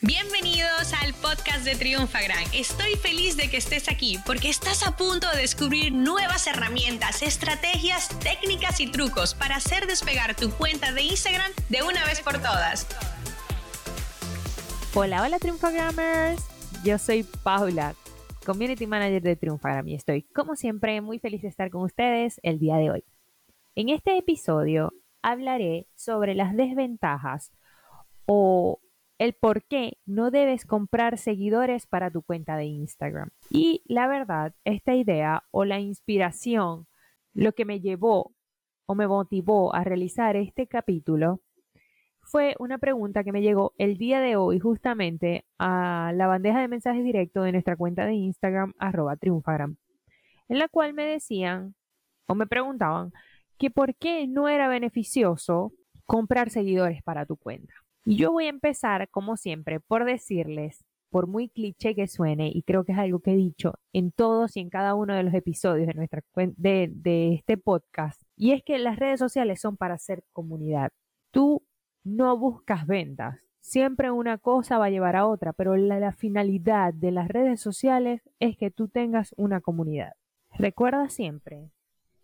Bienvenidos al podcast de Triunfagram. Estoy feliz de que estés aquí porque estás a punto de descubrir nuevas herramientas, estrategias, técnicas y trucos para hacer despegar tu cuenta de Instagram de una vez por todas. Hola, hola Triunfagrammers. Yo soy Paula, Community Manager de Triunfagram y estoy como siempre muy feliz de estar con ustedes el día de hoy. En este episodio hablaré sobre las desventajas o el por qué no debes comprar seguidores para tu cuenta de Instagram. Y la verdad, esta idea o la inspiración, lo que me llevó o me motivó a realizar este capítulo, fue una pregunta que me llegó el día de hoy justamente a la bandeja de mensajes directo de nuestra cuenta de Instagram arroba triunfagram, en la cual me decían o me preguntaban que por qué no era beneficioso comprar seguidores para tu cuenta. Y yo voy a empezar, como siempre, por decirles, por muy cliché que suene, y creo que es algo que he dicho en todos y en cada uno de los episodios de, nuestra, de, de este podcast, y es que las redes sociales son para hacer comunidad. Tú no buscas ventas. Siempre una cosa va a llevar a otra, pero la, la finalidad de las redes sociales es que tú tengas una comunidad. Recuerda siempre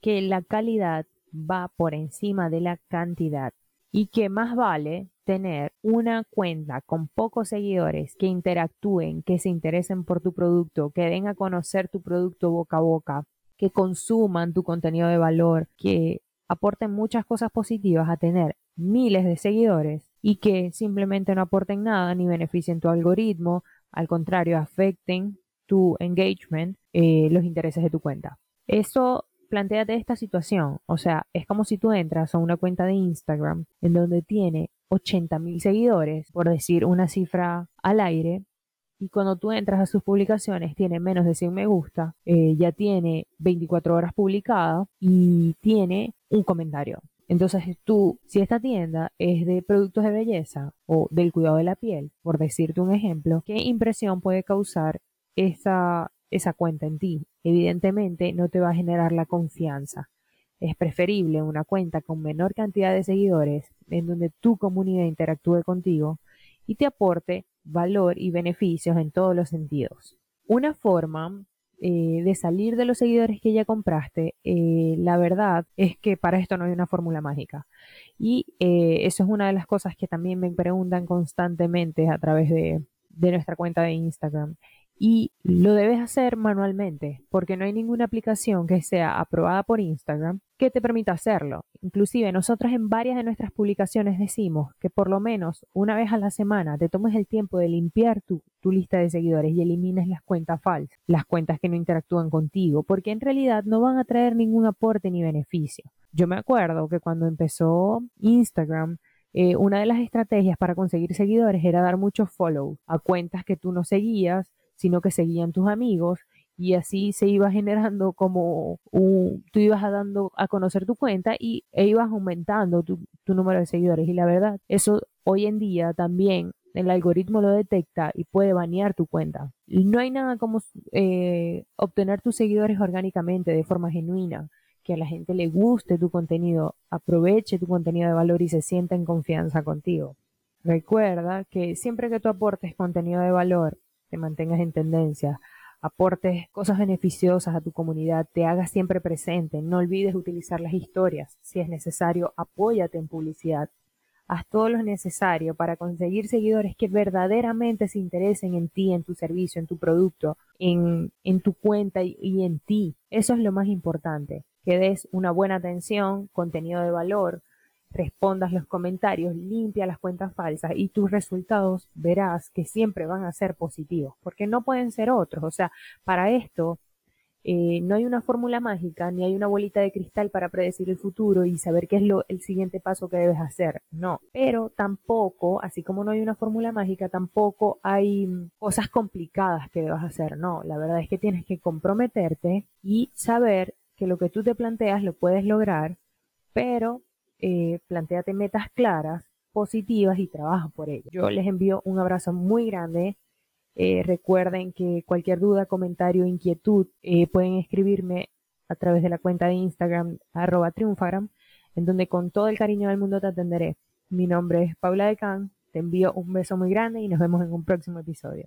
que la calidad va por encima de la cantidad y que más vale tener una cuenta con pocos seguidores que interactúen, que se interesen por tu producto, que den a conocer tu producto boca a boca, que consuman tu contenido de valor, que aporten muchas cosas positivas a tener miles de seguidores y que simplemente no aporten nada ni beneficien tu algoritmo, al contrario, afecten tu engagement, eh, los intereses de tu cuenta. Eso planteate esta situación. O sea, es como si tú entras a una cuenta de Instagram en donde tiene 80 mil seguidores, por decir una cifra al aire, y cuando tú entras a sus publicaciones tiene menos de 100 me gusta, eh, ya tiene 24 horas publicadas y tiene un comentario. Entonces tú, si esta tienda es de productos de belleza o del cuidado de la piel, por decirte un ejemplo, ¿qué impresión puede causar esa, esa cuenta en ti? Evidentemente no te va a generar la confianza. Es preferible una cuenta con menor cantidad de seguidores en donde tu comunidad interactúe contigo y te aporte valor y beneficios en todos los sentidos. Una forma eh, de salir de los seguidores que ya compraste, eh, la verdad es que para esto no hay una fórmula mágica. Y eh, eso es una de las cosas que también me preguntan constantemente a través de, de nuestra cuenta de Instagram y lo debes hacer manualmente porque no hay ninguna aplicación que sea aprobada por Instagram que te permita hacerlo. Inclusive nosotros en varias de nuestras publicaciones decimos que por lo menos una vez a la semana te tomes el tiempo de limpiar tu, tu lista de seguidores y elimines las cuentas falsas, las cuentas que no interactúan contigo, porque en realidad no van a traer ningún aporte ni beneficio. Yo me acuerdo que cuando empezó Instagram, eh, una de las estrategias para conseguir seguidores era dar muchos follow a cuentas que tú no seguías sino que seguían tus amigos y así se iba generando como un, tú ibas dando a conocer tu cuenta y e ibas aumentando tu, número de seguidores y la verdad eso hoy en día también el algoritmo lo detecta y puede banear tu cuenta. No hay nada como eh, obtener tus seguidores orgánicamente de forma genuina, que a la gente le guste tu contenido, aproveche tu contenido de valor y se sienta en confianza contigo. Recuerda que siempre que tú aportes contenido de valor te mantengas en tendencia, aportes cosas beneficiosas a tu comunidad, te hagas siempre presente, no olvides utilizar las historias, si es necesario, apóyate en publicidad. Haz todo lo necesario para conseguir seguidores que verdaderamente se interesen en ti, en tu servicio, en tu producto, en, en tu cuenta y, y en ti. Eso es lo más importante. Que des una buena atención, contenido de valor, respondas los comentarios, limpia las cuentas falsas y tus resultados verás que siempre van a ser positivos, porque no pueden ser otros. O sea, para esto eh, no hay una fórmula mágica ni hay una bolita de cristal para predecir el futuro y saber qué es lo, el siguiente paso que debes hacer. No, pero tampoco, así como no hay una fórmula mágica, tampoco hay cosas complicadas que debas hacer. No, la verdad es que tienes que comprometerte y saber que lo que tú te planteas lo puedes lograr, pero eh, planteate metas claras, positivas y trabaja por ello. Yo les envío un abrazo muy grande. Eh, recuerden que cualquier duda, comentario, inquietud eh, pueden escribirme a través de la cuenta de Instagram arroba triunfagram, en donde con todo el cariño del mundo te atenderé. Mi nombre es Paula Decán, Te envío un beso muy grande y nos vemos en un próximo episodio.